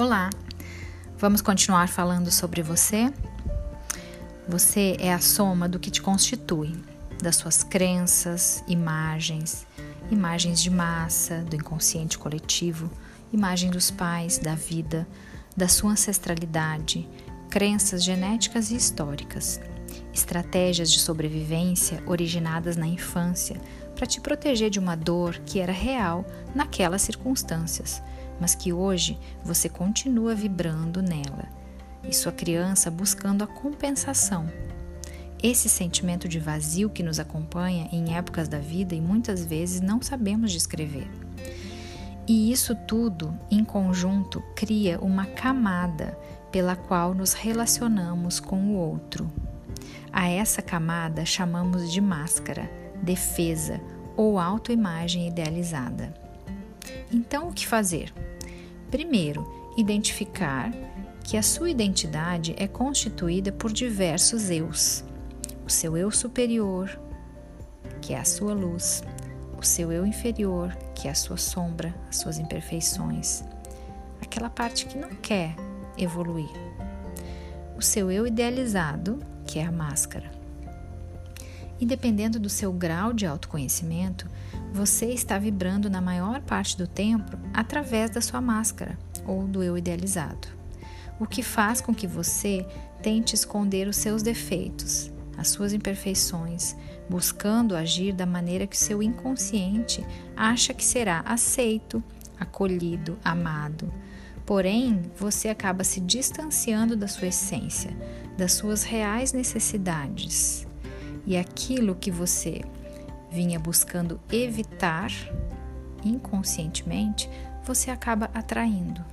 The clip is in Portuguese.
Olá, vamos continuar falando sobre você? Você é a soma do que te constitui, das suas crenças, imagens, imagens de massa, do inconsciente coletivo, imagem dos pais, da vida, da sua ancestralidade, crenças genéticas e históricas, estratégias de sobrevivência originadas na infância para te proteger de uma dor que era real naquelas circunstâncias mas que hoje você continua vibrando nela e sua criança buscando a compensação. Esse sentimento de vazio que nos acompanha em épocas da vida e muitas vezes não sabemos descrever. E isso tudo, em conjunto, cria uma camada pela qual nos relacionamos com o outro. A essa camada chamamos de máscara, defesa ou autoimagem idealizada. Então, o que fazer? Primeiro, identificar que a sua identidade é constituída por diversos eus. O seu eu superior, que é a sua luz, o seu eu inferior, que é a sua sombra, as suas imperfeições, aquela parte que não quer evoluir. O seu eu idealizado, que é a máscara. E dependendo do seu grau de autoconhecimento, você está vibrando na maior parte do tempo através da sua máscara ou do eu idealizado, o que faz com que você tente esconder os seus defeitos, as suas imperfeições, buscando agir da maneira que o seu inconsciente acha que será aceito, acolhido, amado. Porém, você acaba se distanciando da sua essência, das suas reais necessidades. E aquilo que você vinha buscando evitar inconscientemente, você acaba atraindo.